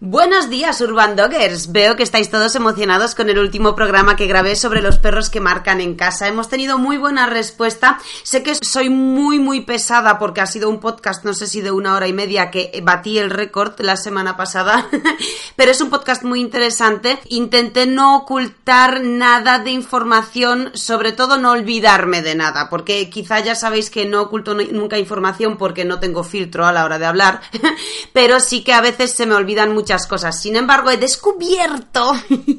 Buenos días, Urban Doggers. Veo que estáis todos emocionados con el último programa que grabé sobre los perros que marcan en casa. Hemos tenido muy buena respuesta. Sé que soy muy, muy pesada porque ha sido un podcast, no sé si de una hora y media, que batí el récord la semana pasada, pero es un podcast muy interesante. Intenté no ocultar nada de información, sobre todo no olvidarme de nada, porque quizá ya sabéis que no oculto nunca información porque no tengo filtro a la hora de hablar, pero sí que a veces se me olvidan cosas. Sin embargo, he descubierto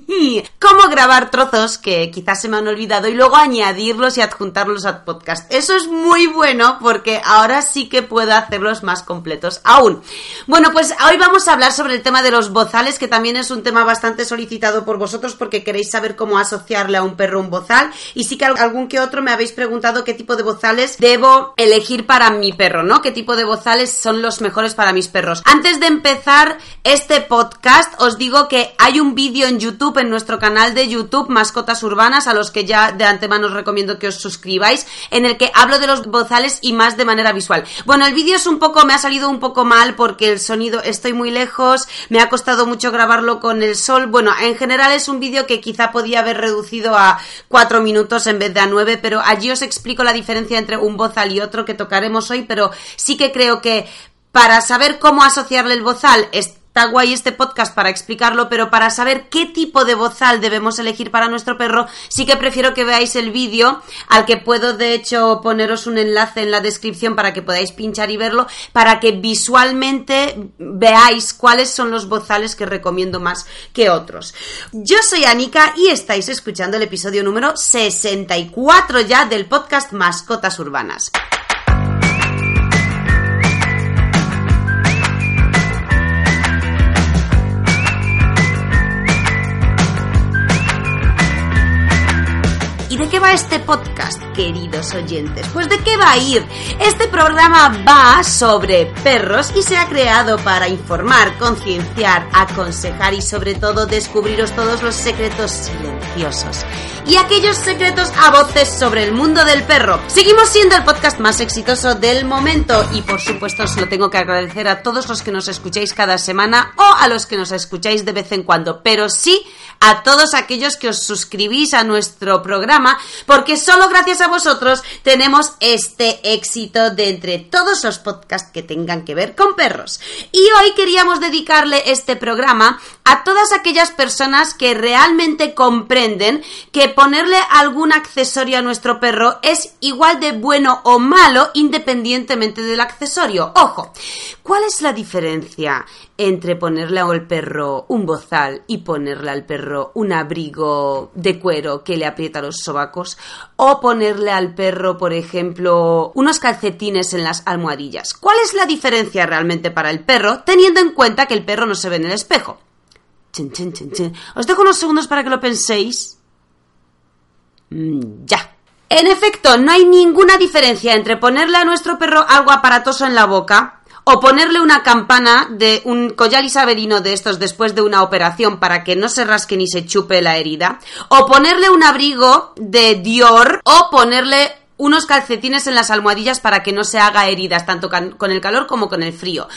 cómo grabar trozos que quizás se me han olvidado y luego añadirlos y adjuntarlos al podcast. Eso es muy bueno porque ahora sí que puedo hacerlos más completos aún. Bueno, pues hoy vamos a hablar sobre el tema de los bozales, que también es un tema bastante solicitado por vosotros porque queréis saber cómo asociarle a un perro un bozal. Y sí que algún que otro me habéis preguntado qué tipo de bozales debo elegir para mi perro, ¿no? ¿Qué tipo de bozales son los mejores para mis perros? Antes de empezar este podcast, os digo que hay un vídeo en YouTube, en nuestro canal de YouTube, Mascotas Urbanas, a los que ya de antemano os recomiendo que os suscribáis, en el que hablo de los bozales y más de manera visual. Bueno, el vídeo es un poco, me ha salido un poco mal porque el sonido, estoy muy lejos, me ha costado mucho grabarlo con el sol. Bueno, en general es un vídeo que quizá podía haber reducido a cuatro minutos en vez de a nueve, pero allí os explico la diferencia entre un bozal y otro que tocaremos hoy, pero sí que creo que para saber cómo asociarle el bozal, Está guay este podcast para explicarlo, pero para saber qué tipo de bozal debemos elegir para nuestro perro, sí que prefiero que veáis el vídeo, al que puedo de hecho poneros un enlace en la descripción para que podáis pinchar y verlo, para que visualmente veáis cuáles son los bozales que recomiendo más que otros. Yo soy Anika y estáis escuchando el episodio número 64 ya del podcast Mascotas Urbanas. Va este podcast, queridos oyentes? Pues de qué va a ir. Este programa va sobre perros y se ha creado para informar, concienciar, aconsejar y sobre todo descubriros todos los secretos silenciosos y aquellos secretos a voces sobre el mundo del perro. Seguimos siendo el podcast más exitoso del momento y por supuesto os lo tengo que agradecer a todos los que nos escucháis cada semana o a los que nos escucháis de vez en cuando, pero sí a todos aquellos que os suscribís a nuestro programa, porque solo gracias a vosotros tenemos este éxito de entre todos los podcasts que tengan que ver con perros. Y hoy queríamos dedicarle este programa a todas aquellas personas que realmente comprenden que ponerle algún accesorio a nuestro perro es igual de bueno o malo independientemente del accesorio. Ojo, ¿cuál es la diferencia entre ponerle al perro un bozal y ponerle al perro un abrigo de cuero que le aprieta los sobacos o ponerle al perro, por ejemplo, unos calcetines en las almohadillas. ¿Cuál es la diferencia realmente para el perro teniendo en cuenta que el perro no se ve en el espejo? Os dejo unos segundos para que lo penséis. Mm, ya. En efecto, no hay ninguna diferencia entre ponerle a nuestro perro algo aparatoso en la boca o ponerle una campana de un collar isabelino de estos después de una operación para que no se rasque ni se chupe la herida, o ponerle un abrigo de Dior, o ponerle unos calcetines en las almohadillas para que no se haga heridas, tanto con el calor como con el frío.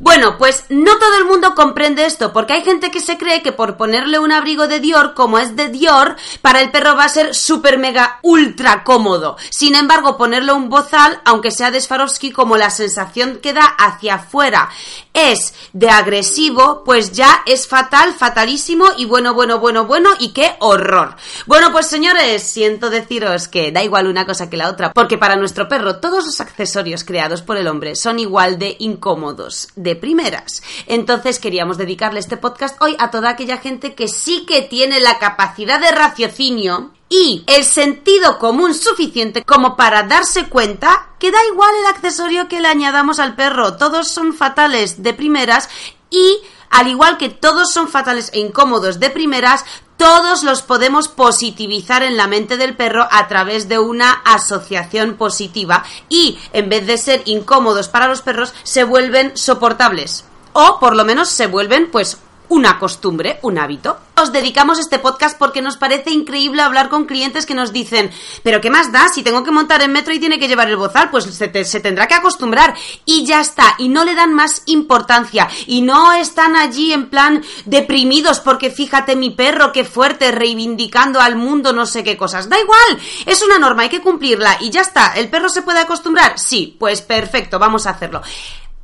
Bueno, pues no todo el mundo comprende esto, porque hay gente que se cree que por ponerle un abrigo de Dior, como es de Dior, para el perro va a ser súper mega ultra cómodo. Sin embargo, ponerle un bozal, aunque sea de Swarovski, como la sensación que da hacia afuera es de agresivo, pues ya es fatal, fatalísimo y bueno, bueno, bueno, bueno y qué horror. Bueno, pues señores, siento deciros que da igual una cosa que la otra, porque para nuestro perro todos los accesorios creados por el hombre son igual de incómodos, de primeras. Entonces queríamos dedicarle este podcast hoy a toda aquella gente que sí que tiene la capacidad de raciocinio y el sentido común suficiente como para darse cuenta que da igual el accesorio que le añadamos al perro, todos son fatales de primeras y al igual que todos son fatales e incómodos de primeras, todos los podemos positivizar en la mente del perro a través de una asociación positiva y en vez de ser incómodos para los perros se vuelven soportables. O por lo menos se vuelven pues una costumbre, un hábito. Os dedicamos este podcast porque nos parece increíble hablar con clientes que nos dicen, pero ¿qué más da? Si tengo que montar en metro y tiene que llevar el bozal, pues se, se, tendrá que acostumbrar y ya está. Y no le dan más importancia y no están allí en plan deprimidos porque fíjate mi perro, qué fuerte, reivindicando al mundo no sé qué cosas. Da igual, es una norma, hay que cumplirla y ya está. ¿El perro se puede acostumbrar? Sí, pues perfecto, vamos a hacerlo.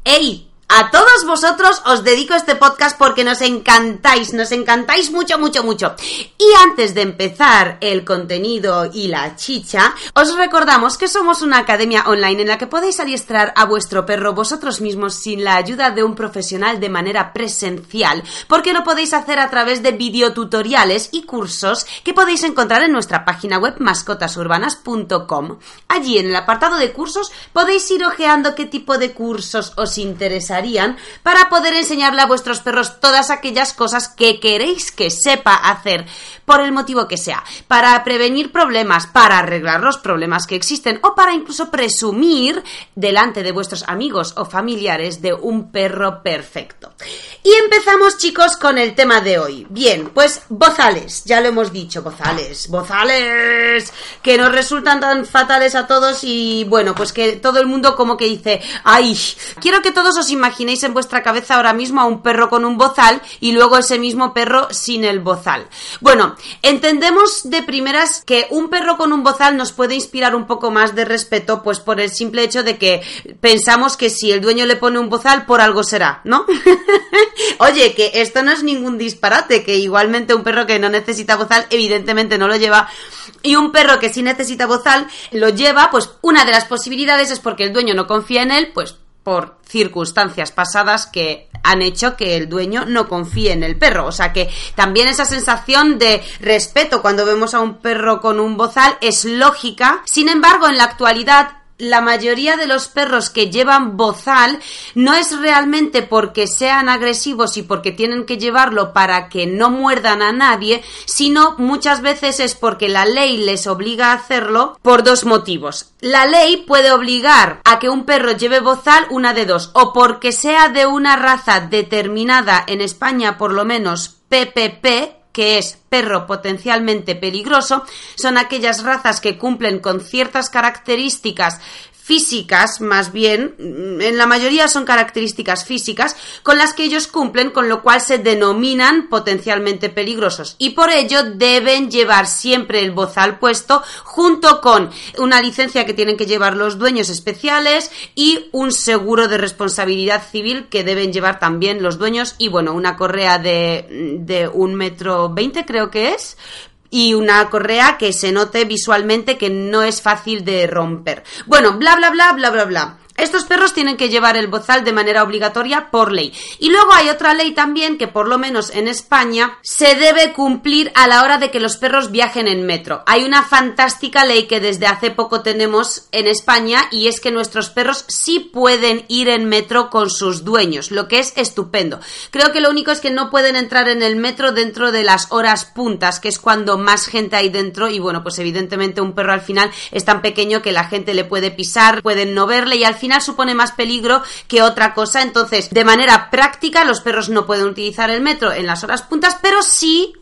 ¡Ey! A todos vosotros os dedico este podcast porque nos encantáis, nos encantáis mucho, mucho, mucho. Y antes de empezar el contenido y la chicha, os recordamos que somos una academia online en la que podéis adiestrar a vuestro perro vosotros mismos sin la ayuda de un profesional de manera presencial, porque lo podéis hacer a través de videotutoriales y cursos que podéis encontrar en nuestra página web mascotasurbanas.com. Allí en el apartado de cursos podéis ir ojeando qué tipo de cursos os para poder enseñarle a vuestros perros todas aquellas cosas que queréis que sepa hacer, por el motivo que sea, para prevenir problemas, para arreglar los problemas que existen o para incluso presumir delante de vuestros amigos o familiares de un perro perfecto. Y empezamos chicos con el tema de hoy. Bien, pues bozales, ya lo hemos dicho, bozales, bozales, que nos resultan tan fatales a todos y bueno, pues que todo el mundo como que dice, ay, quiero que todos os imaginéis imaginéis en vuestra cabeza ahora mismo a un perro con un bozal y luego ese mismo perro sin el bozal. Bueno, entendemos de primeras que un perro con un bozal nos puede inspirar un poco más de respeto, pues por el simple hecho de que pensamos que si el dueño le pone un bozal, por algo será, ¿no? Oye, que esto no es ningún disparate, que igualmente un perro que no necesita bozal, evidentemente no lo lleva, y un perro que sí necesita bozal, lo lleva, pues una de las posibilidades es porque el dueño no confía en él, pues por circunstancias pasadas que han hecho que el dueño no confíe en el perro. O sea que también esa sensación de respeto cuando vemos a un perro con un bozal es lógica. Sin embargo, en la actualidad la mayoría de los perros que llevan bozal no es realmente porque sean agresivos y porque tienen que llevarlo para que no muerdan a nadie, sino muchas veces es porque la ley les obliga a hacerlo por dos motivos. La ley puede obligar a que un perro lleve bozal una de dos, o porque sea de una raza determinada en España por lo menos PPP, que es perro potencialmente peligroso, son aquellas razas que cumplen con ciertas características físicas, más bien, mm, en la mayoría son características físicas con las que ellos cumplen, con lo cual se denominan potencialmente peligrosos. Y por ello deben llevar siempre el bozal puesto junto con una licencia que tienen que llevar los dueños especiales y un seguro de responsabilidad civil que deben llevar también los dueños. Y bueno, una correa de, de un metro veinte creo que es y una correa que se note visualmente que no es fácil de romper. Bueno, bla bla bla bla bla bla. Estos perros tienen que llevar el bozal de manera obligatoria por ley. Y luego hay otra ley también que por lo menos en España se debe cumplir a la hora de que los perros viajen en metro. Hay una fantástica ley que desde hace poco tenemos en España y es que nuestros perros sí pueden ir en metro con sus dueños, lo que es estupendo. Creo que lo único es que no pueden entrar en el metro dentro de las horas puntas, que es cuando más gente hay dentro y bueno, pues evidentemente un perro al final es tan pequeño que la gente le puede pisar, pueden no verle y al final supone más peligro que otra cosa. Entonces, de manera práctica, los perros no pueden utilizar el metro en las horas puntas, pero sí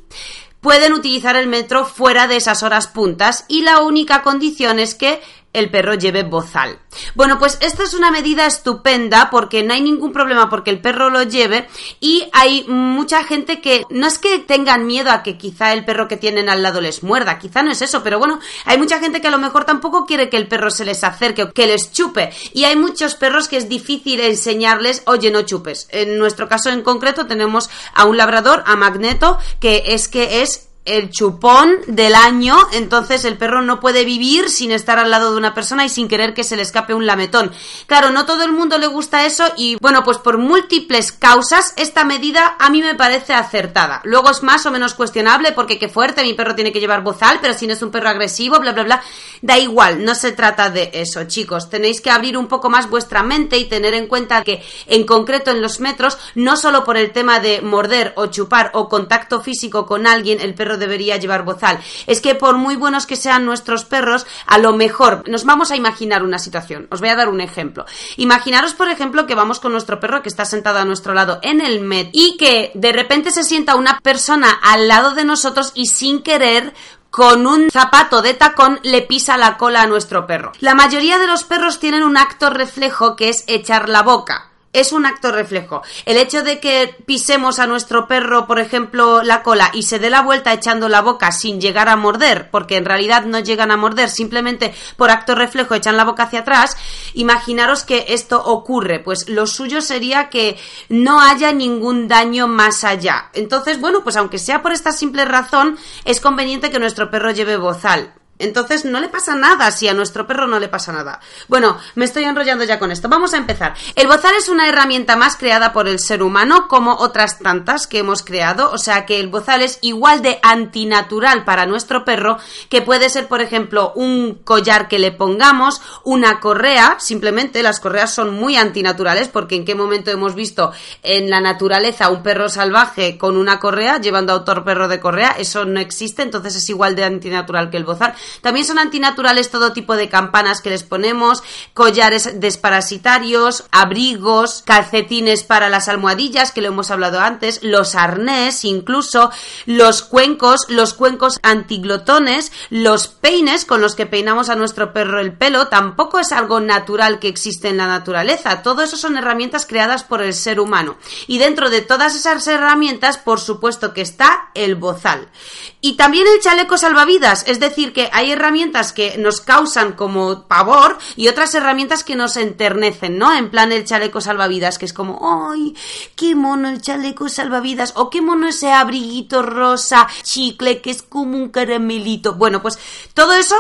pueden utilizar el metro fuera de esas horas puntas y la única condición es que el perro lleve bozal. Bueno, pues esta es una medida estupenda porque no hay ningún problema porque el perro lo lleve y hay mucha gente que no es que tengan miedo a que quizá el perro que tienen al lado les muerda, quizá no es eso, pero bueno, hay mucha gente que a lo mejor tampoco quiere que el perro se les acerque o que les chupe y hay muchos perros que es difícil enseñarles, oye, no chupes. En nuestro caso en concreto tenemos a un labrador, a Magneto, que es que es el chupón del año, entonces el perro no puede vivir sin estar al lado de una persona y sin querer que se le escape un lametón. Claro, no todo el mundo le gusta eso y bueno, pues por múltiples causas esta medida a mí me parece acertada. Luego es más o menos cuestionable porque qué fuerte, mi perro tiene que llevar bozal, pero si no es un perro agresivo, bla, bla, bla. Da igual, no se trata de eso, chicos. Tenéis que abrir un poco más vuestra mente y tener en cuenta que en concreto en los metros, no solo por el tema de morder o chupar o contacto físico con alguien, el perro debería llevar bozal. Es que por muy buenos que sean nuestros perros, a lo mejor nos vamos a imaginar una situación. Os voy a dar un ejemplo. Imaginaros, por ejemplo, que vamos con nuestro perro que está sentado a nuestro lado en el med y que de repente se sienta una persona al lado de nosotros y sin querer con un zapato de tacón le pisa la cola a nuestro perro. La mayoría de los perros tienen un acto reflejo que es echar la boca es un acto reflejo. El hecho de que pisemos a nuestro perro, por ejemplo, la cola y se dé la vuelta echando la boca sin llegar a morder, porque en realidad no llegan a morder, simplemente por acto reflejo echan la boca hacia atrás, imaginaros que esto ocurre. Pues lo suyo sería que no haya ningún daño más allá. Entonces, bueno, pues aunque sea por esta simple razón, es conveniente que nuestro perro lleve bozal. Entonces no le pasa nada si a nuestro perro no le pasa nada. Bueno, me estoy enrollando ya con esto. Vamos a empezar. El bozal es una herramienta más creada por el ser humano como otras tantas que hemos creado. O sea que el bozal es igual de antinatural para nuestro perro que puede ser, por ejemplo, un collar que le pongamos, una correa. Simplemente las correas son muy antinaturales porque en qué momento hemos visto en la naturaleza un perro salvaje con una correa llevando a otro perro de correa. Eso no existe. Entonces es igual de antinatural que el bozal. También son antinaturales todo tipo de campanas que les ponemos, collares desparasitarios, abrigos, calcetines para las almohadillas, que lo hemos hablado antes, los arnés, incluso los cuencos, los cuencos antiglotones, los peines con los que peinamos a nuestro perro el pelo, tampoco es algo natural que existe en la naturaleza. Todo eso son herramientas creadas por el ser humano. Y dentro de todas esas herramientas, por supuesto que está el bozal. Y también el chaleco salvavidas, es decir, que hay herramientas que nos causan como pavor y otras herramientas que nos enternecen, ¿no? En plan el chaleco salvavidas, que es como, ¡ay! ¡Qué mono el chaleco salvavidas! O qué mono ese abriguito rosa, chicle, que es como un caramelito. Bueno, pues todo eso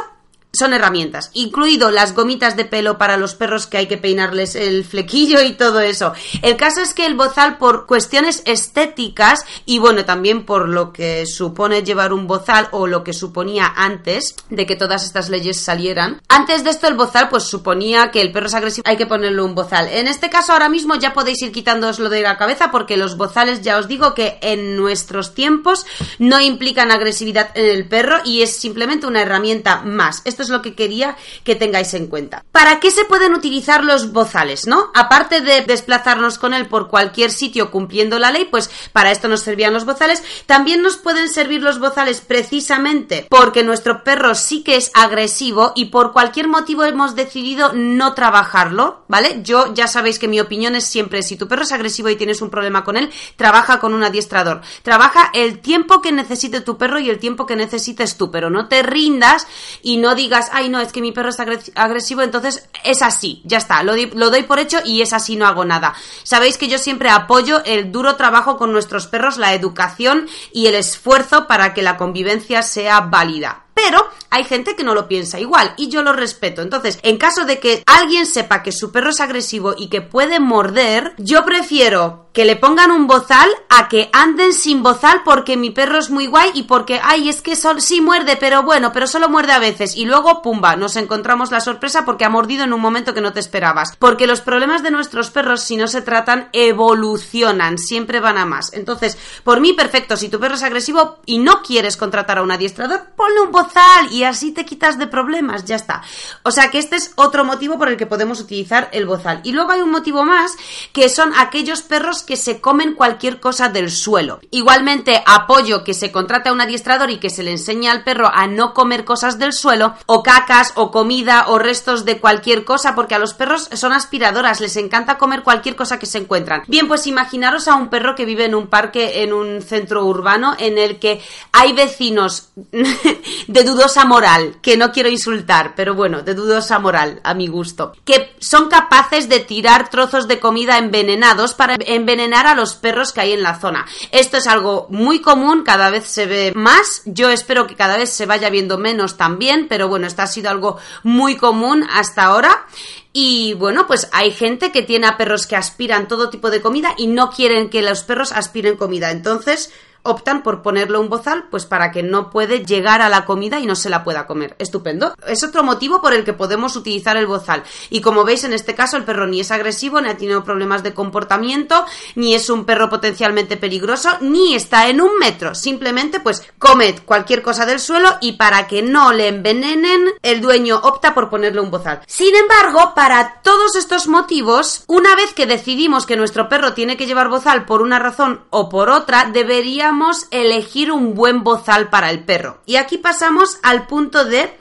son herramientas, incluido las gomitas de pelo para los perros que hay que peinarles el flequillo y todo eso. El caso es que el bozal por cuestiones estéticas y bueno, también por lo que supone llevar un bozal o lo que suponía antes de que todas estas leyes salieran. Antes de esto el bozal pues suponía que el perro es agresivo, hay que ponerle un bozal. En este caso ahora mismo ya podéis ir quitándooslo de la cabeza porque los bozales ya os digo que en nuestros tiempos no implican agresividad en el perro y es simplemente una herramienta más. Es lo que quería que tengáis en cuenta. ¿Para qué se pueden utilizar los bozales, no? Aparte de desplazarnos con él por cualquier sitio cumpliendo la ley, pues para esto nos servían los bozales. También nos pueden servir los bozales precisamente porque nuestro perro sí que es agresivo y por cualquier motivo hemos decidido no trabajarlo, ¿vale? Yo ya sabéis que mi opinión es siempre si tu perro es agresivo y tienes un problema con él, trabaja con un adiestrador. Trabaja el tiempo que necesite tu perro y el tiempo que necesites tú, pero no te rindas y no digas ay no, es que mi perro está agresivo, entonces es así, ya está, lo, lo doy por hecho y es así, no hago nada. Sabéis que yo siempre apoyo el duro trabajo con nuestros perros, la educación y el esfuerzo para que la convivencia sea válida. Pero hay gente que no lo piensa igual y yo lo respeto. Entonces, en caso de que alguien sepa que su perro es agresivo y que puede morder, yo prefiero que le pongan un bozal a que anden sin bozal porque mi perro es muy guay y porque, ay, es que sí muerde, pero bueno, pero solo muerde a veces. Y luego, pumba, nos encontramos la sorpresa porque ha mordido en un momento que no te esperabas. Porque los problemas de nuestros perros, si no se tratan, evolucionan, siempre van a más. Entonces, por mí, perfecto, si tu perro es agresivo y no quieres contratar a un adiestrador, ponle un bozal y así te quitas de problemas, ya está. O sea que este es otro motivo por el que podemos utilizar el bozal. Y luego hay un motivo más, que son aquellos perros que se comen cualquier cosa del suelo. Igualmente apoyo que se contrate a un adiestrador y que se le enseñe al perro a no comer cosas del suelo, o cacas, o comida, o restos de cualquier cosa, porque a los perros son aspiradoras, les encanta comer cualquier cosa que se encuentran. Bien, pues imaginaros a un perro que vive en un parque, en un centro urbano, en el que hay vecinos de dudosa moral, que no quiero insultar, pero bueno, de dudosa moral, a mi gusto, que son capaces de tirar trozos de comida envenenados para envenenar a los perros que hay en la zona. Esto es algo muy común, cada vez se ve más, yo espero que cada vez se vaya viendo menos también, pero bueno, esto ha sido algo muy común hasta ahora. Y bueno, pues hay gente que tiene a perros que aspiran todo tipo de comida y no quieren que los perros aspiren comida. Entonces, optan por ponerle un bozal pues para que no puede llegar a la comida y no se la pueda comer. Estupendo. Es otro motivo por el que podemos utilizar el bozal. Y como veis en este caso el perro ni es agresivo, ni ha tenido problemas de comportamiento, ni es un perro potencialmente peligroso, ni está en un metro. Simplemente pues come cualquier cosa del suelo y para que no le envenenen, el dueño opta por ponerle un bozal. Sin embargo, para todos estos motivos, una vez que decidimos que nuestro perro tiene que llevar bozal por una razón o por otra, deberíamos elegir un buen bozal para el perro. Y aquí pasamos al punto de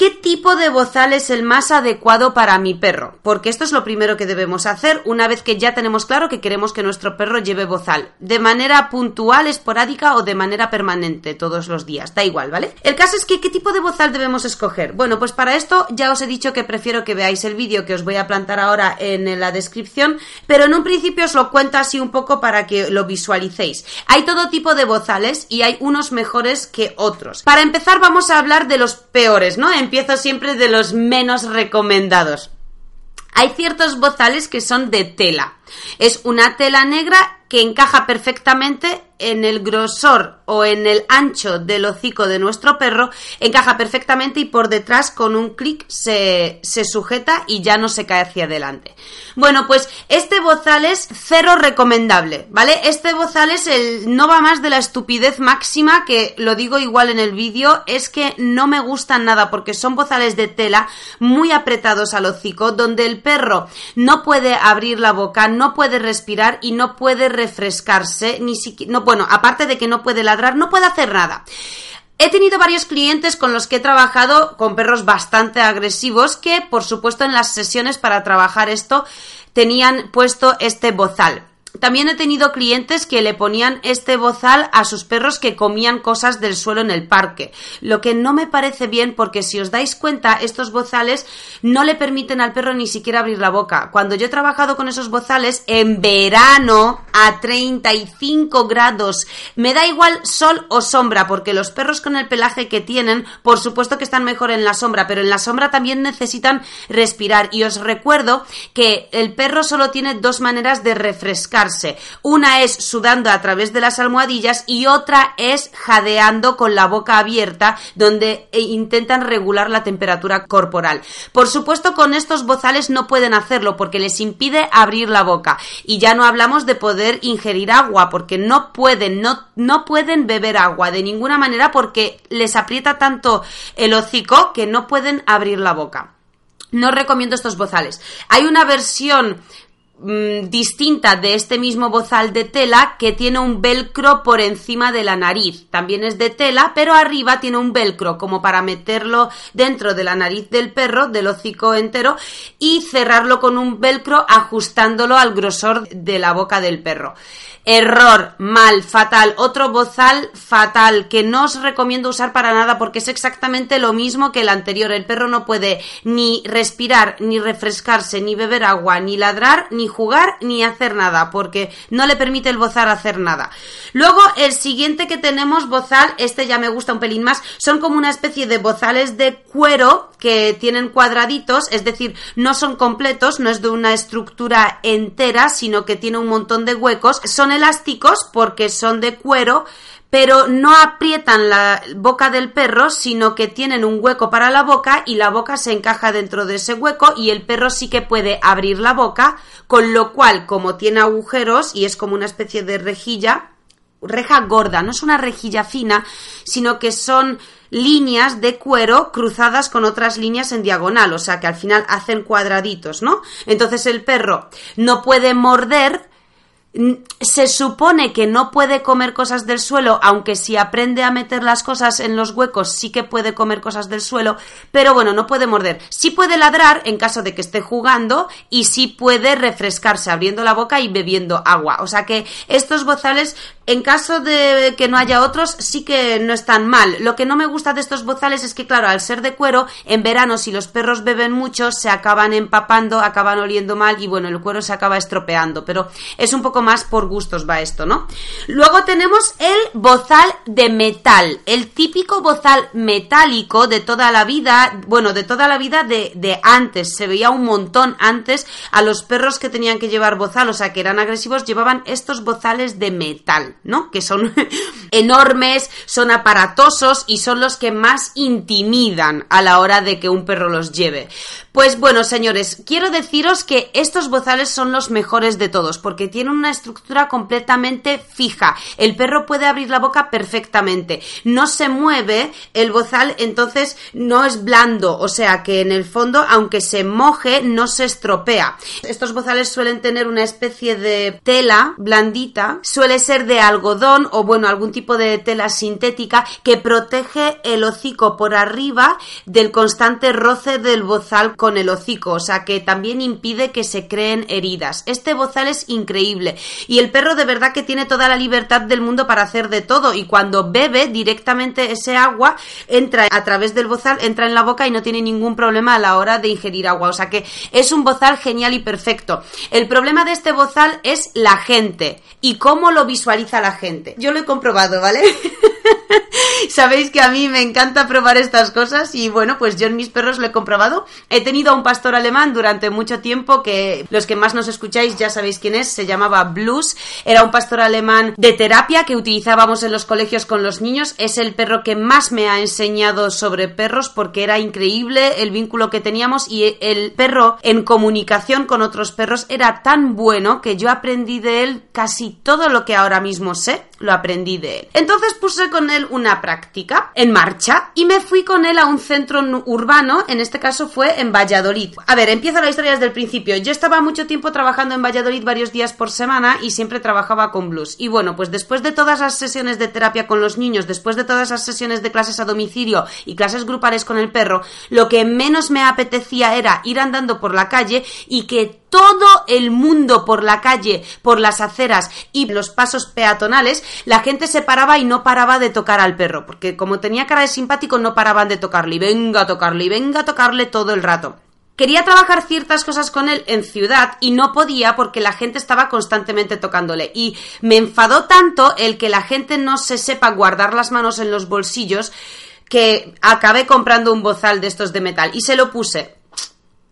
¿Qué tipo de bozal es el más adecuado para mi perro? Porque esto es lo primero que debemos hacer una vez que ya tenemos claro que queremos que nuestro perro lleve bozal. De manera puntual, esporádica o de manera permanente todos los días. Da igual, ¿vale? El caso es que ¿qué tipo de bozal debemos escoger? Bueno, pues para esto ya os he dicho que prefiero que veáis el vídeo que os voy a plantar ahora en la descripción, pero en un principio os lo cuento así un poco para que lo visualicéis. Hay todo tipo de bozales y hay unos mejores que otros. Para empezar vamos a hablar de los peores, ¿no? Empiezo siempre de los menos recomendados. Hay ciertos bozales que son de tela. Es una tela negra que encaja perfectamente en el grosor o en el ancho del hocico de nuestro perro, encaja perfectamente y por detrás con un clic se, se, sujeta y ya no se cae hacia adelante. Bueno, pues este bozal es cero recomendable, ¿vale? Este bozal es el no va más de la estupidez máxima, que lo digo igual en el vídeo, es que no me gustan nada porque son bozales de tela muy apretados al hocico, donde el perro no puede abrir la boca, no puede respirar y no puede refrescarse, ni siquiera, no, bueno, aparte de que no puede ladrar, no puede hacer nada. He tenido varios clientes con los que he trabajado con perros bastante agresivos que, por supuesto, en las sesiones para trabajar esto tenían puesto este bozal. También he tenido clientes que le ponían este bozal a sus perros que comían cosas del suelo en el parque, lo que no me parece bien porque si os dais cuenta estos bozales no le permiten al perro ni siquiera abrir la boca. Cuando yo he trabajado con esos bozales en verano a 35 grados, me da igual sol o sombra porque los perros con el pelaje que tienen, por supuesto que están mejor en la sombra, pero en la sombra también necesitan respirar. Y os recuerdo que el perro solo tiene dos maneras de refrescar una es sudando a través de las almohadillas y otra es jadeando con la boca abierta, donde eh, intentan regular la temperatura corporal. Por supuesto, con estos bozales no pueden hacerlo porque les impide abrir la boca. Y ya no hablamos de poder ingerir agua, porque no pueden, no, no pueden beber agua de ninguna manera porque les aprieta tanto el hocico que no pueden abrir la boca. No recomiendo estos bozales. Hay una versión Mm, distinta de este mismo bozal de tela que tiene un velcro por encima de la nariz. También es de tela, pero arriba tiene un velcro como para meterlo dentro de la nariz del perro, del hocico entero, y cerrarlo con un velcro ajustándolo al grosor de la boca del perro. Error, mal, fatal. Otro bozal fatal que no os recomiendo usar para nada porque es exactamente lo mismo que el anterior. El perro no puede ni respirar, ni refrescarse, ni beber agua, ni ladrar, ni jugar, ni hacer nada porque no le permite el bozal hacer nada. Luego, el siguiente que tenemos, bozal, este ya me gusta un pelín más, son como una especie de bozales de cuero que tienen cuadraditos, es decir, no son completos, no es de una estructura entera, sino que tiene un montón de huecos. Son elásticos porque son de cuero, pero no aprietan la boca del perro, sino que tienen un hueco para la boca y la boca se encaja dentro de ese hueco y el perro sí que puede abrir la boca, con lo cual, como tiene agujeros y es como una especie de rejilla, reja gorda, no es una rejilla fina, sino que son líneas de cuero cruzadas con otras líneas en diagonal, o sea que al final hacen cuadraditos, ¿no? Entonces el perro no puede morder se supone que no puede comer cosas del suelo, aunque si aprende a meter las cosas en los huecos sí que puede comer cosas del suelo, pero bueno, no puede morder. Sí puede ladrar en caso de que esté jugando y sí puede refrescarse abriendo la boca y bebiendo agua. O sea que estos bozales En caso de que no haya otros, sí que no están mal. Lo que no me gusta de estos bozales es que, claro, al ser de cuero, en verano, si los perros beben mucho, se acaban empapando, acaban oliendo mal y bueno, el cuero se acaba estropeando. Pero es un poco más por gustos va esto, ¿no? Luego tenemos el bozal de metal, el típico bozal metálico de toda la vida, bueno, de toda la vida de, de antes. Se veía un montón antes a los perros que tenían que llevar bozal, o sea, que eran agresivos, llevaban estos bozales de metal, ¿no? Que son enormes, son aparatosos y son los que más intimidan a la hora de que un perro los lleve. Pues bueno, señores, quiero deciros que estos bozales son los mejores de todos porque tienen una estructura completamente fija. El perro puede abrir la boca perfectamente. No se mueve el bozal, entonces no es blando, o sea que en el fondo, aunque se moje, no se estropea. Estos bozales suelen tener una especie de tela blandita, suele ser de algodón o bueno, algún tipo de tela sintética que protege el hocico por arriba del constante roce del bozal con el hocico, o sea que también impide que se creen heridas. Este bozal es increíble y el perro de verdad que tiene toda la libertad del mundo para hacer de todo y cuando bebe directamente ese agua entra a través del bozal, entra en la boca y no tiene ningún problema a la hora de ingerir agua, o sea que es un bozal genial y perfecto. El problema de este bozal es la gente y cómo lo visualiza la gente. Yo lo he comprobado, ¿vale? Sabéis que a mí me encanta probar estas cosas y bueno, pues yo en mis perros lo he comprobado. He tenido a un pastor alemán durante mucho tiempo que los que más nos escucháis ya sabéis quién es, se llamaba Blues. Era un pastor alemán de terapia que utilizábamos en los colegios con los niños. Es el perro que más me ha enseñado sobre perros porque era increíble el vínculo que teníamos y el perro en comunicación con otros perros era tan bueno que yo aprendí de él casi todo lo que ahora mismo sé, lo aprendí de él. Entonces puse con él una práctica en marcha y me fui con él a un centro urbano, en este caso fue en Valladolid. A ver, empieza la historia desde el principio. Yo estaba mucho tiempo trabajando en Valladolid varios días por semana y siempre trabajaba con blues. Y bueno, pues después de todas las sesiones de terapia con los niños, después de todas las sesiones de clases a domicilio y clases grupales con el perro, lo que menos me apetecía era ir andando por la calle y que todo el mundo por la calle, por las aceras y los pasos peatonales, la gente se paraba y no paraba de tocar al perro, porque como tenía cara de simpático no paraban de tocarle y venga a tocarle y venga a tocarle todo el rato. Quería trabajar ciertas cosas con él en ciudad y no podía porque la gente estaba constantemente tocándole. Y me enfadó tanto el que la gente no se sepa guardar las manos en los bolsillos que acabé comprando un bozal de estos de metal y se lo puse.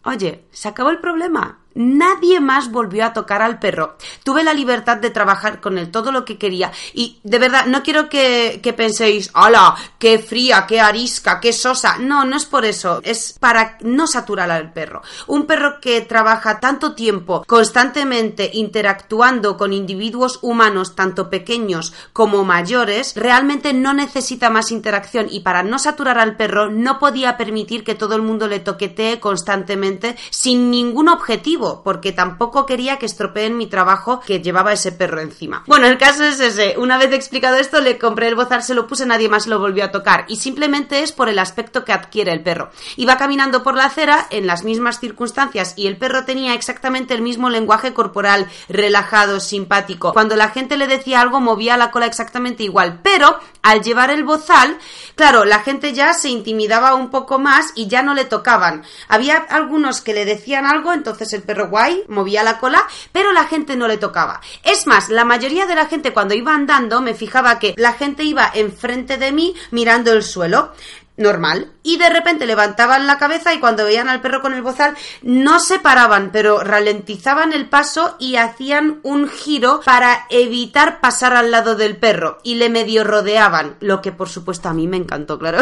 Oye, se acabó el problema. Nadie más volvió a tocar al perro. Tuve la libertad de trabajar con él todo lo que quería. Y de verdad, no quiero que, que penséis, ¡hala! ¡Qué fría, qué arisca, qué sosa! No, no es por eso. Es para no saturar al perro. Un perro que trabaja tanto tiempo constantemente interactuando con individuos humanos, tanto pequeños como mayores, realmente no necesita más interacción. Y para no saturar al perro, no podía permitir que todo el mundo le toquetee constantemente sin ningún objetivo porque tampoco quería que estropeen mi trabajo que llevaba ese perro encima. Bueno, el caso es ese. Una vez explicado esto, le compré el bozal, se lo puse, nadie más lo volvió a tocar. Y simplemente es por el aspecto que adquiere el perro. Iba caminando por la acera en las mismas circunstancias y el perro tenía exactamente el mismo lenguaje corporal, relajado, simpático. Cuando la gente le decía algo, movía la cola exactamente igual. Pero al llevar el bozal, claro, la gente ya se intimidaba un poco más y ya no le tocaban. Había algunos que le decían algo, entonces el perro guay, movía la cola, pero la gente no le tocaba. Es más, la mayoría de la gente cuando iba andando me fijaba que la gente iba enfrente de mí mirando el suelo normal. Y de repente levantaban la cabeza y cuando veían al perro con el bozal no se paraban, pero ralentizaban el paso y hacían un giro para evitar pasar al lado del perro y le medio rodeaban, lo que por supuesto a mí me encantó, claro.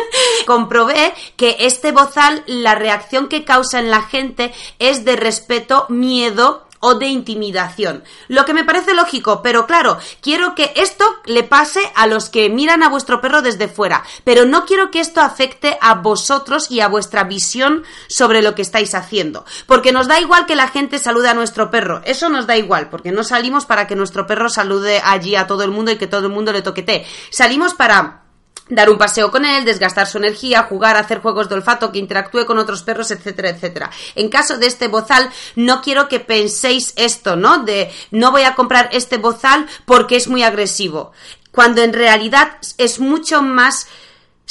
Comprobé que este bozal, la reacción que causa en la gente es de respeto, miedo o de intimidación. Lo que me parece lógico, pero claro, quiero que esto le pase a los que miran a vuestro perro desde fuera, pero no quiero que esto afecte a vosotros y a vuestra visión sobre lo que estáis haciendo, porque nos da igual que la gente salude a nuestro perro, eso nos da igual, porque no salimos para que nuestro perro salude allí a todo el mundo y que todo el mundo le toquete, salimos para dar un paseo con él, desgastar su energía, jugar, hacer juegos de olfato, que interactúe con otros perros, etcétera, etcétera. En caso de este bozal, no quiero que penséis esto, ¿no? De no voy a comprar este bozal porque es muy agresivo. Cuando en realidad es mucho más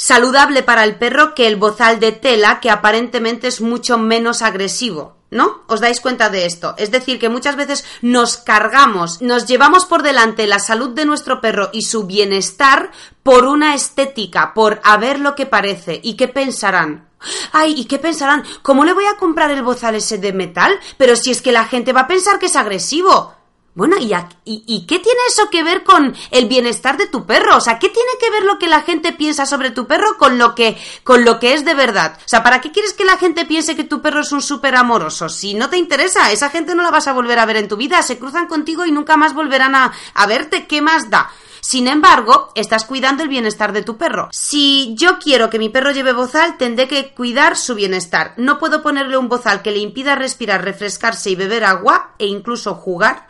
saludable para el perro que el bozal de tela, que aparentemente es mucho menos agresivo. ¿No? ¿Os dais cuenta de esto? Es decir, que muchas veces nos cargamos, nos llevamos por delante la salud de nuestro perro y su bienestar por una estética, por a ver lo que parece y qué pensarán. Ay, ¿y qué pensarán? ¿Cómo le voy a comprar el bozal ese de metal? Pero si es que la gente va a pensar que es agresivo. Bueno, ¿y, ¿y, qué tiene eso que ver con el bienestar de tu perro? O sea, ¿qué tiene que ver lo que la gente piensa sobre tu perro con lo que, con lo que es de verdad? O sea, ¿para qué quieres que la gente piense que tu perro es un súper amoroso? Si no te interesa, esa gente no la vas a volver a ver en tu vida, se cruzan contigo y nunca más volverán a, a verte, ¿qué más da? Sin embargo, estás cuidando el bienestar de tu perro. Si yo quiero que mi perro lleve bozal, tendré que cuidar su bienestar. No puedo ponerle un bozal que le impida respirar, refrescarse y beber agua e incluso jugar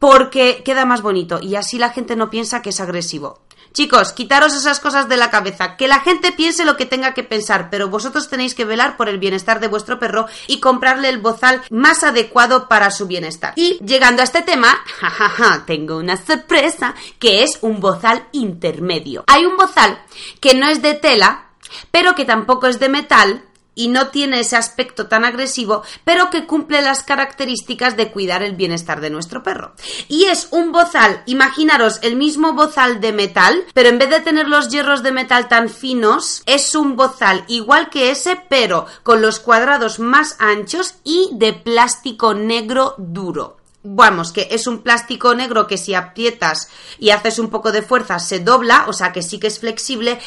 porque queda más bonito y así la gente no piensa que es agresivo. Chicos, quitaros esas cosas de la cabeza, que la gente piense lo que tenga que pensar, pero vosotros tenéis que velar por el bienestar de vuestro perro y comprarle el bozal más adecuado para su bienestar. Y llegando a este tema, jajaja, tengo una sorpresa, que es un bozal intermedio. Hay un bozal que no es de tela, pero que tampoco es de metal, y no tiene ese aspecto tan agresivo, pero que cumple las características de cuidar el bienestar de nuestro perro. Y es un bozal, imaginaros el mismo bozal de metal, pero en vez de tener los hierros de metal tan finos, es un bozal igual que ese, pero con los cuadrados más anchos y de plástico negro duro vamos, que es un plástico negro que si aprietas y haces un poco de fuerza se dobla, o sea que sí que es flexible,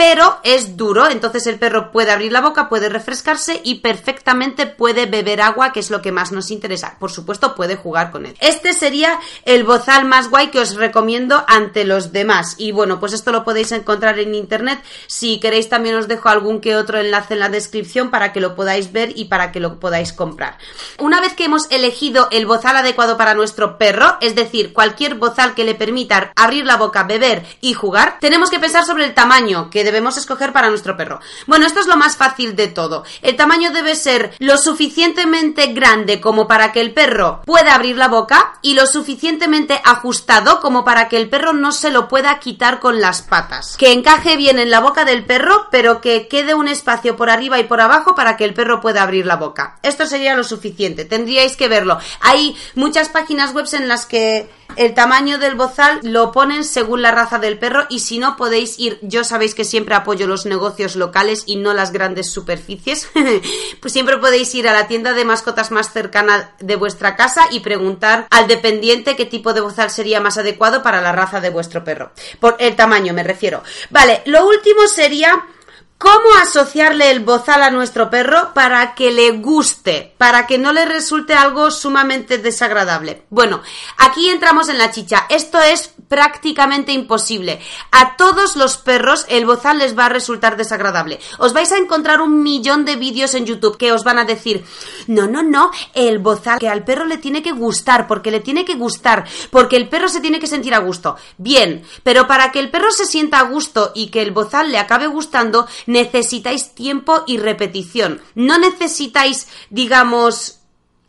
pero es duro, entonces el perro puede abrir la boca, puede refrescarse y perfectamente puede beber agua, que es lo que más nos interesa. Por supuesto, puede jugar con él. Este sería el bozal más guay que os recomiendo ante los demás. Y bueno, pues esto lo podéis encontrar en internet. Si queréis también os dejo algún que otro enlace en la descripción para que lo podáis ver y para que lo podáis comprar. Una vez que hemos elegido el bozal adecuado para nuestro perro, es decir, cualquier bozal que le permita abrir la boca, beber y jugar, tenemos que pensar sobre el tamaño que debemos escoger para nuestro perro. Bueno, esto es lo más fácil de todo. El tamaño debe ser lo suficientemente grande como para que el perro pueda abrir la boca y lo suficientemente ajustado como para que el perro no se lo pueda quitar con las patas. Que encaje bien en la boca del perro, pero que quede un espacio por arriba y por abajo para que el perro pueda abrir la boca. Esto sería lo suficiente. Tendríais que verlo. Hay muchas páginas web en las que el tamaño del bozal lo ponen según la raza del perro y si no podéis ir, yo sabéis que siempre apoyo los negocios locales y no las grandes superficies, pues siempre podéis ir a la tienda de mascotas más cercana de vuestra casa y preguntar al dependiente qué tipo de bozal sería más adecuado para la raza de vuestro perro. Por el tamaño me refiero. Vale, lo último sería ¿Cómo asociarle el bozal a nuestro perro para que le guste, para que no le resulte algo sumamente desagradable? Bueno, aquí entramos en la chicha. Esto es prácticamente imposible. A todos los perros el bozal les va a resultar desagradable. Os vais a encontrar un millón de vídeos en YouTube que os van a decir, no, no, no, el bozal que al perro le tiene que gustar, porque le tiene que gustar, porque el perro se tiene que sentir a gusto. Bien, pero para que el perro se sienta a gusto y que el bozal le acabe gustando, necesitáis tiempo y repetición. No necesitáis, digamos,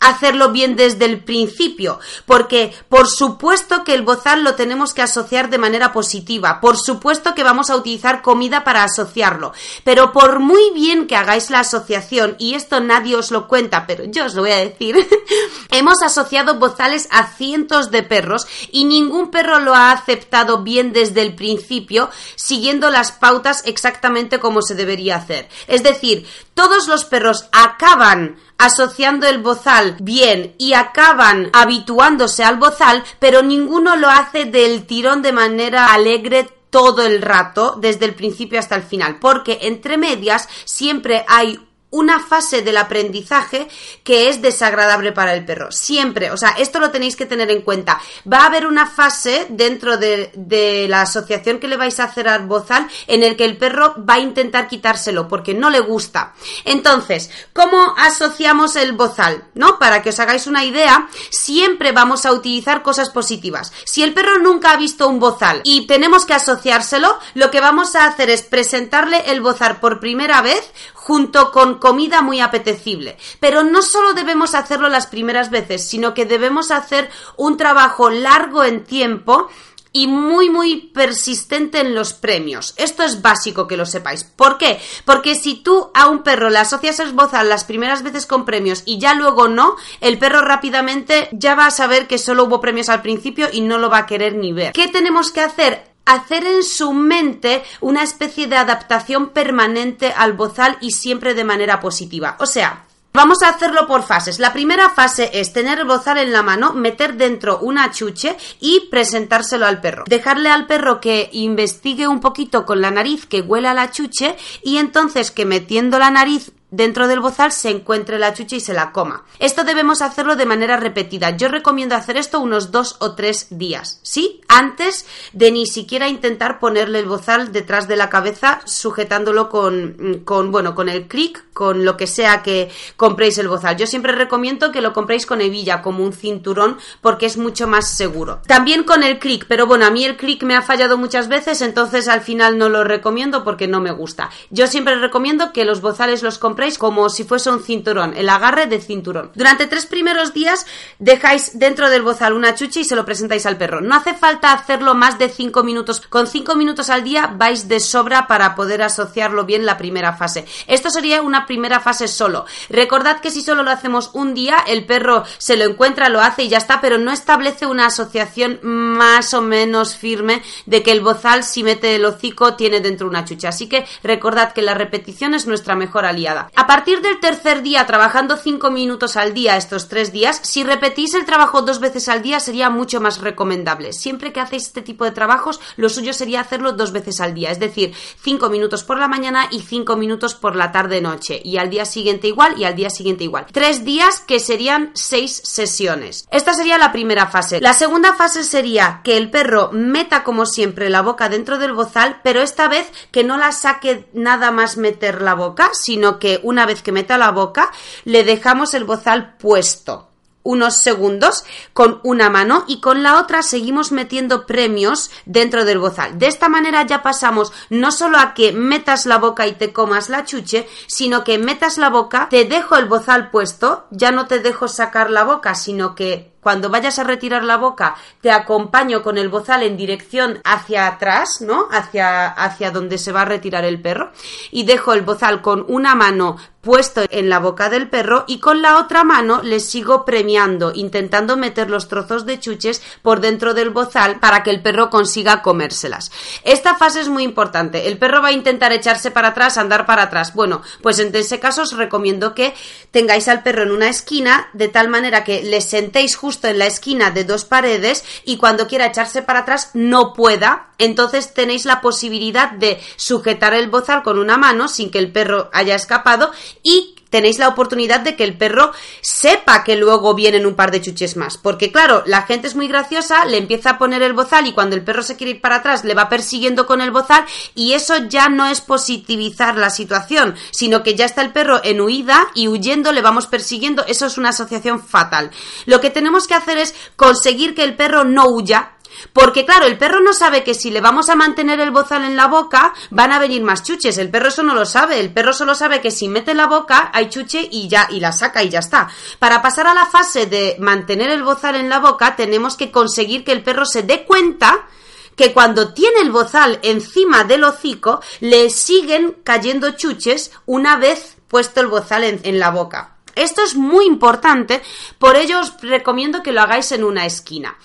hacerlo bien desde el principio, porque por supuesto que el bozal lo tenemos que asociar de manera positiva, por supuesto que vamos a utilizar comida para asociarlo, pero por muy bien que hagáis la asociación, y esto nadie os lo cuenta, pero yo os lo voy a decir, hemos asociado bozales a cientos de perros y ningún perro lo ha aceptado bien desde el principio, siguiendo las pautas exactamente como se debería hacer. Es decir, todos los perros acaban asociando el bozal bien y acaban habituándose al bozal, pero ninguno lo hace del tirón de manera alegre todo el rato, desde el principio hasta el final, porque entre medias siempre hay una fase del aprendizaje que es desagradable para el perro. Siempre, o sea, esto lo tenéis que tener en cuenta. Va a haber una fase dentro de, de, la asociación que le vais a hacer al bozal en el que el perro va a intentar quitárselo porque no le gusta. Entonces, ¿cómo asociamos el bozal? ¿No? Para que os hagáis una idea, siempre vamos a utilizar cosas positivas. Si el perro nunca ha visto un bozal y tenemos que asociárselo, lo que vamos a hacer es presentarle el bozal por primera vez junto con comida muy apetecible. Pero no solo debemos hacerlo las primeras veces, sino que debemos hacer un trabajo largo en tiempo y muy muy persistente en los premios. Esto es básico que lo sepáis. ¿Por qué? Porque si tú a un perro le asocias el bozal las primeras veces con premios y ya luego no, el perro rápidamente ya va a saber que solo hubo premios al principio y no lo va a querer ni ver. ¿Qué tenemos que hacer? Hacer en su mente una especie de adaptación permanente al bozal y siempre de manera positiva. O sea, Vamos a hacerlo por fases. La primera fase es tener el bozal en la mano, meter dentro una chuche y presentárselo al perro. Dejarle al perro que investigue un poquito con la nariz, que huela la chuche y entonces que metiendo la nariz dentro del bozal se encuentre la chucha y se la coma. Esto debemos hacerlo de manera repetida. Yo recomiendo hacer esto unos dos o tres días, ¿sí? Antes de ni siquiera intentar ponerle el bozal detrás de la cabeza, sujetándolo con, con bueno, con el clic, con lo que sea que compréis el bozal. Yo siempre recomiendo que lo compréis con hebilla, como un cinturón, porque es mucho más seguro. También con el clic, pero bueno, a mí el clic me ha fallado muchas veces, entonces al final no lo recomiendo porque no me gusta. Yo siempre recomiendo que los bozales los compréis como si fuese un cinturón, el agarre de cinturón. Durante tres primeros días dejáis dentro del bozal una chucha y se lo presentáis al perro. No hace falta hacerlo más de cinco minutos. Con cinco minutos al día vais de sobra para poder asociarlo bien la primera fase. Esto sería una primera fase solo. Recordad que si solo lo hacemos un día, el perro se lo encuentra, lo hace y ya está, pero no establece una asociación más o menos firme de que el bozal, si mete el hocico, tiene dentro una chucha. Así que recordad que la repetición es nuestra mejor aliada. A partir del tercer día, trabajando 5 minutos al día estos tres días, si repetís el trabajo dos veces al día sería mucho más recomendable. Siempre que hacéis este tipo de trabajos, lo suyo sería hacerlo dos veces al día, es decir, 5 minutos por la mañana y 5 minutos por la tarde-noche, y al día siguiente igual y al día siguiente igual. Tres días que serían seis sesiones. Esta sería la primera fase. La segunda fase sería que el perro meta como siempre la boca dentro del bozal, pero esta vez que no la saque nada más meter la boca, sino que una vez que meta la boca, le dejamos el bozal puesto unos segundos con una mano y con la otra seguimos metiendo premios dentro del bozal. De esta manera ya pasamos no solo a que metas la boca y te comas la chuche, sino que metas la boca, te dejo el bozal puesto, ya no te dejo sacar la boca, sino que cuando vayas a retirar la boca, te acompaño con el bozal en dirección hacia atrás, ¿no? Hacia, hacia donde se va a retirar el perro. Y dejo el bozal con una mano puesto en la boca del perro y con la otra mano le sigo premiando, intentando meter los trozos de chuches por dentro del bozal para que el perro consiga comérselas. Esta fase es muy importante. El perro va a intentar echarse para atrás, andar para atrás. Bueno, pues en ese caso os recomiendo que tengáis al perro en una esquina de tal manera que le sentéis justo en la esquina de dos paredes y cuando quiera echarse para atrás no pueda, entonces tenéis la posibilidad de sujetar el bozal con una mano sin que el perro haya escapado y tenéis la oportunidad de que el perro sepa que luego vienen un par de chuches más. Porque claro, la gente es muy graciosa, le empieza a poner el bozal y cuando el perro se quiere ir para atrás le va persiguiendo con el bozal y eso ya no es positivizar la situación, sino que ya está el perro en huida y huyendo le vamos persiguiendo. Eso es una asociación fatal. Lo que tenemos que hacer es conseguir que el perro no huya, porque claro, el perro no sabe que si le vamos a mantener el bozal en la boca, van a venir más chuches. El perro eso no lo sabe. El perro solo sabe que si mete la boca hay chuche y ya, y la saca y ya está. Para pasar a la fase de mantener el bozal en la boca, tenemos que conseguir que el perro se dé cuenta que cuando tiene el bozal encima del hocico, le siguen cayendo chuches una vez puesto el bozal en, en la boca. Esto es muy importante, por ello os recomiendo que lo hagáis en una esquina.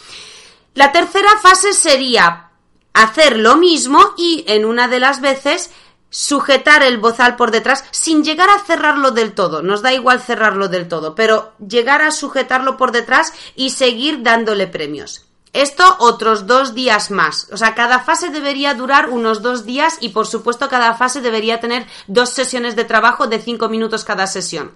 La tercera fase sería hacer lo mismo y en una de las veces sujetar el bozal por detrás sin llegar a cerrarlo del todo. Nos da igual cerrarlo del todo, pero llegar a sujetarlo por detrás y seguir dándole premios. esto otros dos días más. O sea, cada fase debería durar unos dos días y por supuesto cada fase debería tener dos sesiones de trabajo de cinco minutos cada sesión.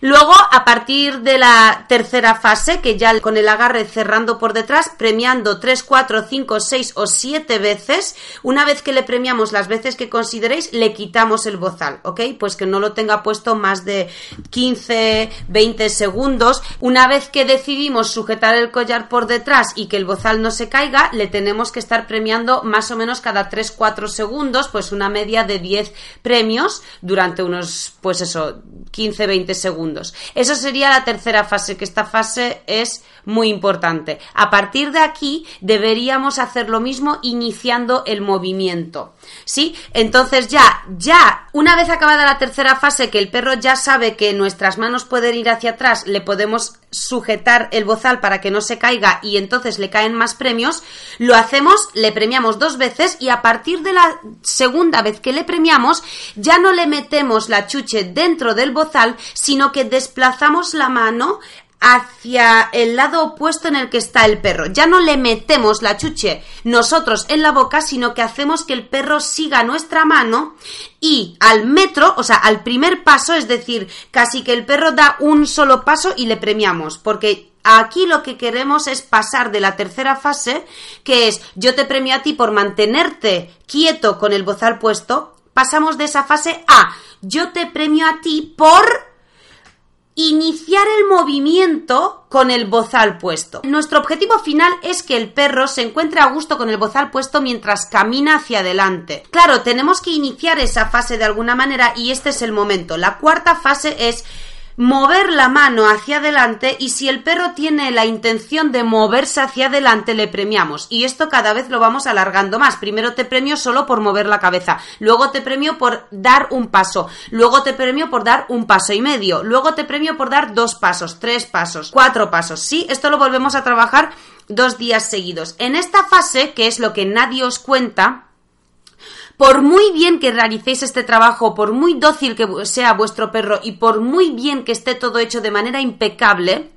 Luego, a partir de la tercera fase, que ya con el agarre cerrando por detrás, premiando 3, 4, 5, 6 o 7 veces, una vez que le premiamos las veces que consideréis, le quitamos el bozal, ¿ok? Pues que no lo tenga puesto más de 15, 20 segundos. Una vez que decidimos sujetar el collar por detrás y que el bozal no se caiga, le tenemos que estar premiando más o menos cada 3, 4 segundos, pues una media de 10 premios durante unos, pues eso, 15, 20 segundos. Eso sería la tercera fase, que esta fase es muy importante. A partir de aquí deberíamos hacer lo mismo iniciando el movimiento. ¿Sí? Entonces ya, ya, una vez acabada la tercera fase, que el perro ya sabe que nuestras manos pueden ir hacia atrás, le podemos sujetar el bozal para que no se caiga y entonces le caen más premios, lo hacemos, le premiamos dos veces y a partir de la segunda vez que le premiamos, ya no le metemos la chuche dentro del bozal, sino que desplazamos la mano hacia el lado opuesto en el que está el perro. Ya no le metemos la chuche nosotros en la boca, sino que hacemos que el perro siga nuestra mano y al metro, o sea, al primer paso, es decir, casi que el perro da un solo paso y le premiamos, porque aquí lo que queremos es pasar de la tercera fase, que es yo te premio a ti por mantenerte quieto con el bozal puesto, pasamos de esa fase a yo te premio a ti por iniciar el movimiento con el bozal puesto. Nuestro objetivo final es que el perro se encuentre a gusto con el bozal puesto mientras camina hacia adelante. Claro, tenemos que iniciar esa fase de alguna manera y este es el momento. La cuarta fase es mover la mano hacia adelante y si el perro tiene la intención de moverse hacia adelante le premiamos y esto cada vez lo vamos alargando más. Primero te premio solo por mover la cabeza, luego te premio por dar un paso, luego te premio por dar un paso y medio, luego te premio por dar dos pasos, tres pasos, cuatro pasos. Sí, esto lo volvemos a trabajar dos días seguidos. En esta fase, que es lo que nadie os cuenta, por muy bien que realicéis este trabajo, por muy dócil que sea vuestro perro y por muy bien que esté todo hecho de manera impecable,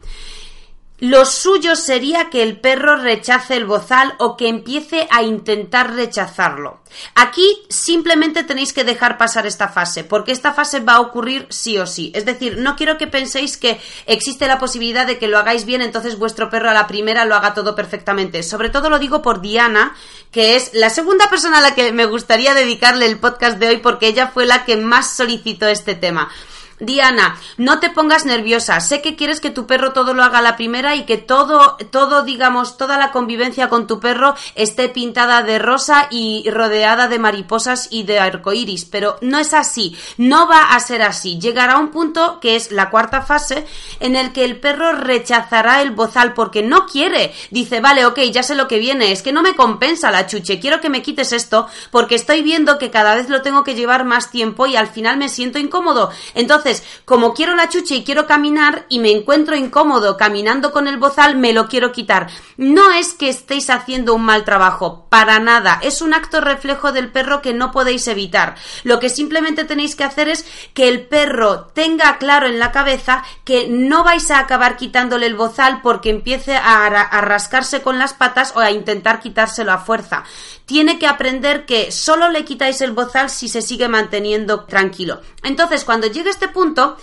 lo suyo sería que el perro rechace el bozal o que empiece a intentar rechazarlo. Aquí simplemente tenéis que dejar pasar esta fase, porque esta fase va a ocurrir sí o sí. Es decir, no quiero que penséis que existe la posibilidad de que lo hagáis bien, entonces vuestro perro a la primera lo haga todo perfectamente. Sobre todo lo digo por Diana, que es la segunda persona a la que me gustaría dedicarle el podcast de hoy, porque ella fue la que más solicitó este tema. Diana, no te pongas nerviosa. Sé que quieres que tu perro todo lo haga la primera y que todo, todo, digamos, toda la convivencia con tu perro esté pintada de rosa y rodeada de mariposas y de arcoíris, pero no es así. No va a ser así. Llegará un punto que es la cuarta fase en el que el perro rechazará el bozal porque no quiere. Dice, vale, ok, ya sé lo que viene. Es que no me compensa la chuche. Quiero que me quites esto porque estoy viendo que cada vez lo tengo que llevar más tiempo y al final me siento incómodo. Entonces, como quiero la chucha y quiero caminar y me encuentro incómodo caminando con el bozal, me lo quiero quitar. No es que estéis haciendo un mal trabajo, para nada. Es un acto reflejo del perro que no podéis evitar. Lo que simplemente tenéis que hacer es que el perro tenga claro en la cabeza que no vais a acabar quitándole el bozal porque empiece a, a rascarse con las patas o a intentar quitárselo a fuerza tiene que aprender que solo le quitáis el bozal si se sigue manteniendo tranquilo. Entonces, cuando llegue este punto,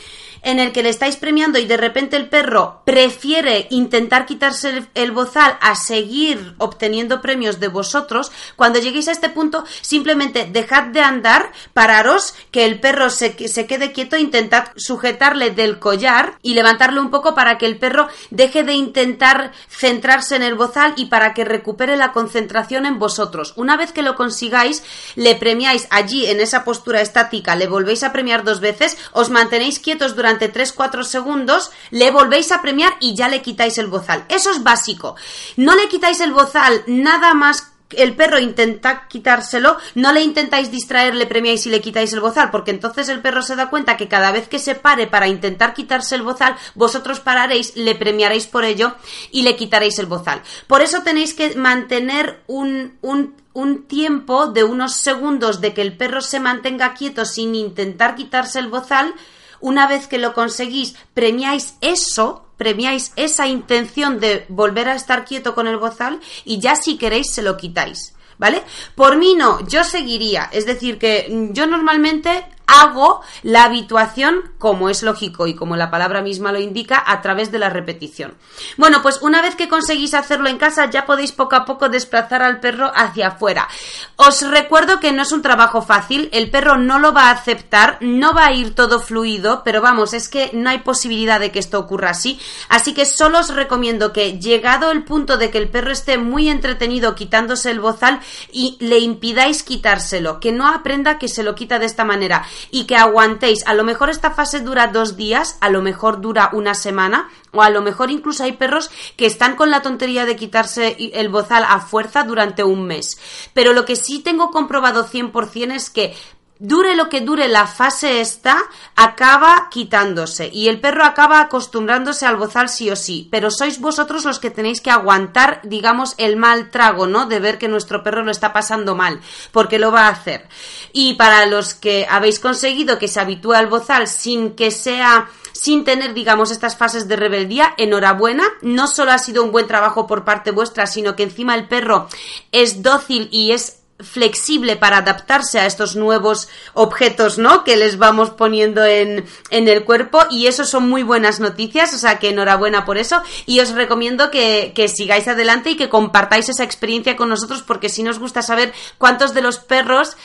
en el que le estáis premiando y de repente el perro prefiere intentar quitarse el, bozal a seguir obteniendo premios de vosotros, cuando lleguéis a este punto, simplemente dejad de andar, pararos, que el perro se, se quede quieto, intentad sujetarle del collar y levantarlo un poco para que el perro deje de intentar centrarse en el bozal y para que recupere la concentración en vosotros. Una vez que lo consigáis, le premiáis allí en esa postura estática, le volvéis a premiar dos veces, os mantenéis quietos durante durante 3-4 segundos, le volvéis a premiar y ya le quitáis el bozal. Eso es básico. No le quitáis el bozal nada más el perro intenta quitárselo, no le intentáis distraer, le premiáis y le quitáis el bozal, porque entonces el perro se da cuenta que cada vez que se pare para intentar quitarse el bozal, vosotros pararéis, le premiaréis por ello y le quitaréis el bozal. Por eso tenéis que mantener un, un, un tiempo de unos segundos de que el perro se mantenga quieto sin intentar quitarse el bozal una vez que lo conseguís, premiáis eso premiáis esa intención de volver a estar quieto con el bozal y ya si queréis se lo quitáis. ¿Vale? Por mí no, yo seguiría. Es decir, que yo normalmente hago la habituación como es lógico y como la palabra misma lo indica a través de la repetición. Bueno, pues una vez que conseguís hacerlo en casa ya podéis poco a poco desplazar al perro hacia afuera. Os recuerdo que no es un trabajo fácil, el perro no lo va a aceptar, no va a ir todo fluido, pero vamos, es que no hay posibilidad de que esto ocurra así, así que solo os recomiendo que llegado el punto de que el perro esté muy entretenido quitándose el bozal y le impidáis quitárselo, que no aprenda que se lo quita de esta manera y que aguantéis. A lo mejor esta fase dura dos días, a lo mejor dura una semana, o a lo mejor incluso hay perros que están con la tontería de quitarse el bozal a fuerza durante un mes. Pero lo que sí tengo comprobado 100% es que dure lo que dure la fase esta, acaba quitándose y el perro acaba acostumbrándose al bozal sí o sí, pero sois vosotros los que tenéis que aguantar, digamos, el mal trago, ¿no? De ver que nuestro perro lo está pasando mal, porque lo va a hacer. Y para los que habéis conseguido que se habitúe al bozal sin que sea sin tener, digamos, estas fases de rebeldía, enhorabuena. No solo ha sido un buen trabajo por parte vuestra, sino que encima el perro es dócil y es flexible para adaptarse a estos nuevos objetos, ¿no? Que les vamos poniendo en, en, el cuerpo y eso son muy buenas noticias, o sea que enhorabuena por eso y os recomiendo que, que sigáis adelante y que compartáis esa experiencia con nosotros porque si nos gusta saber cuántos de los perros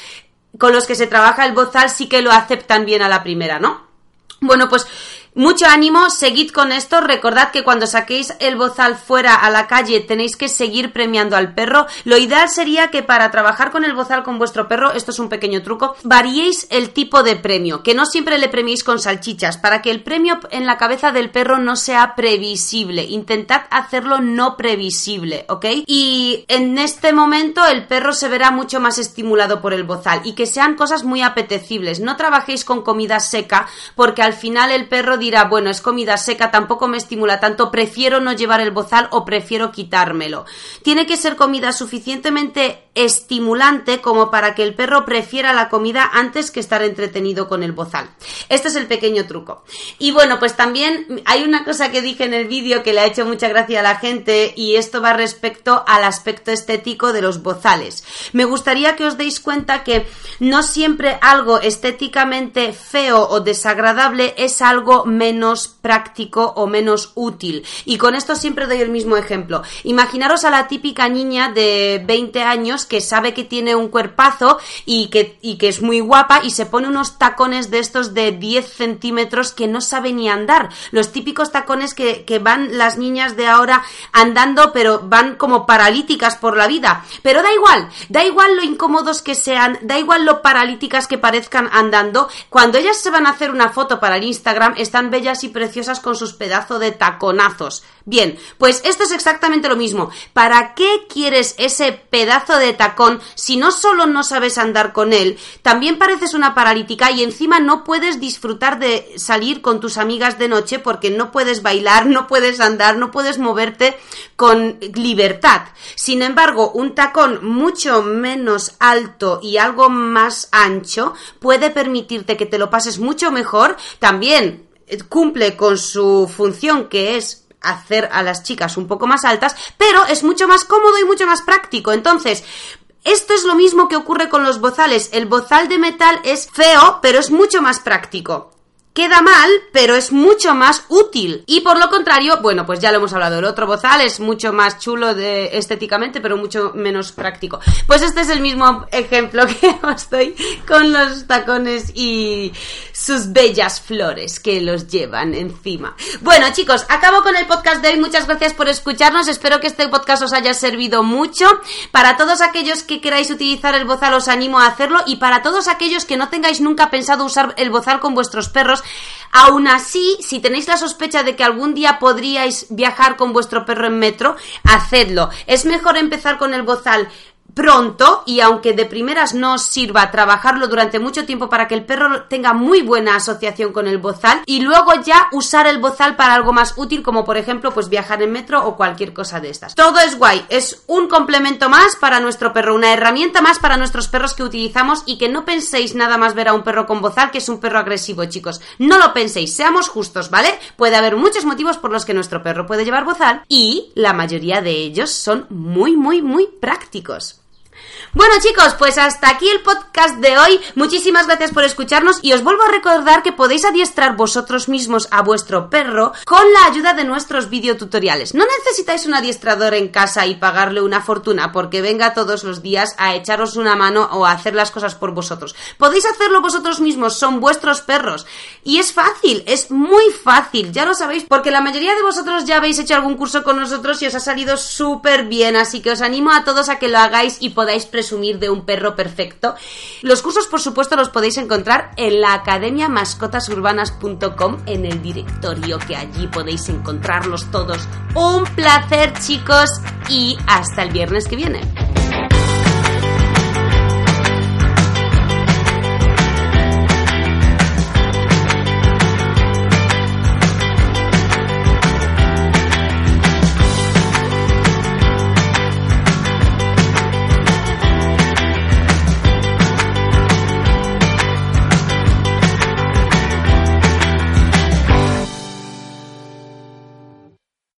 con los que se trabaja el bozal sí que lo aceptan bien a la primera, ¿no? Bueno, pues mucho ánimo, seguid con esto. Recordad que cuando saquéis el bozal fuera a la calle tenéis que seguir premiando al perro. Lo ideal sería que para trabajar con el bozal con vuestro perro, esto es un pequeño truco, variéis el tipo de premio, que no siempre le premiéis con salchichas, para que el premio en la cabeza del perro no sea previsible. Intentad hacerlo no previsible, ¿ok? Y en este momento el perro se verá mucho más estimulado por el bozal y que sean cosas muy apetecibles. No trabajéis con comida seca porque al final el perro bueno, es comida seca, tampoco me estimula tanto, prefiero no llevar el bozal o prefiero quitármelo. Tiene que ser comida suficientemente estimulante como para que el perro prefiera la comida antes que estar entretenido con el bozal. Este es el pequeño truco. Y bueno, pues también hay una cosa que dije en el vídeo que le ha hecho mucha gracia a la gente y esto va respecto al aspecto estético de los bozales. Me gustaría que os deis cuenta que no siempre algo estéticamente feo o desagradable es algo menos práctico o menos útil. Y con esto siempre doy el mismo ejemplo. Imaginaros a la típica niña de 20 años que sabe que tiene un cuerpazo y que, y que es muy guapa y se pone unos tacones de estos de 10 centímetros que no sabe ni andar. Los típicos tacones que, que van las niñas de ahora andando pero van como paralíticas por la vida. Pero da igual, da igual lo incómodos que sean, da igual lo paralíticas que parezcan andando. Cuando ellas se van a hacer una foto para el Instagram, están bellas y preciosas con sus pedazos de taconazos. Bien, pues esto es exactamente lo mismo. ¿Para qué quieres ese pedazo de tacón si no solo no sabes andar con él, también pareces una paralítica y encima no puedes disfrutar de salir con tus amigas de noche porque no puedes bailar, no puedes andar, no puedes moverte con libertad. Sin embargo, un tacón mucho menos alto y algo más ancho puede permitirte que te lo pases mucho mejor. También cumple con su función que es hacer a las chicas un poco más altas, pero es mucho más cómodo y mucho más práctico. Entonces, esto es lo mismo que ocurre con los bozales. El bozal de metal es feo, pero es mucho más práctico queda mal, pero es mucho más útil. Y por lo contrario, bueno, pues ya lo hemos hablado, el otro bozal es mucho más chulo estéticamente, pero mucho menos práctico. Pues este es el mismo ejemplo que os doy con los tacones y sus bellas flores que los llevan encima. Bueno, chicos, acabo con el podcast de hoy. Muchas gracias por escucharnos. Espero que este podcast os haya servido mucho. Para todos aquellos que queráis utilizar el bozal, os animo a hacerlo. Y para todos aquellos que no tengáis nunca pensado usar el bozal con vuestros perros, Aún así, si tenéis la sospecha de que algún día podríais viajar con vuestro perro en metro, hacedlo. Es mejor empezar con el bozal pronto y aunque de primeras no sirva trabajarlo durante mucho tiempo para que el perro tenga muy buena asociación con el bozal y luego ya usar el bozal para algo más útil como por ejemplo pues viajar en metro o cualquier cosa de estas. Todo es guay, es un complemento más para nuestro perro, una herramienta más para nuestros perros que utilizamos y que no penséis nada más ver a un perro con bozal que es un perro agresivo chicos, no lo penséis, seamos justos, ¿vale? Puede haber muchos motivos por los que nuestro perro puede llevar bozal y la mayoría de ellos son muy muy muy prácticos. Bueno chicos, pues hasta aquí el podcast de hoy. Muchísimas gracias por escucharnos y os vuelvo a recordar que podéis adiestrar vosotros mismos a vuestro perro con la ayuda de nuestros videotutoriales. No necesitáis un adiestrador en casa y pagarle una fortuna porque venga todos los días a echaros una mano o a hacer las cosas por vosotros. Podéis hacerlo vosotros mismos, son vuestros perros. Y es fácil, es muy fácil, ya lo sabéis, porque la mayoría de vosotros ya habéis hecho algún curso con nosotros y os ha salido súper bien, así que os animo a todos a que lo hagáis y podáis presumir de un perro perfecto. Los cursos, por supuesto, los podéis encontrar en la academia mascotasurbanas.com en el directorio que allí podéis encontrarlos todos. Un placer, chicos, y hasta el viernes que viene.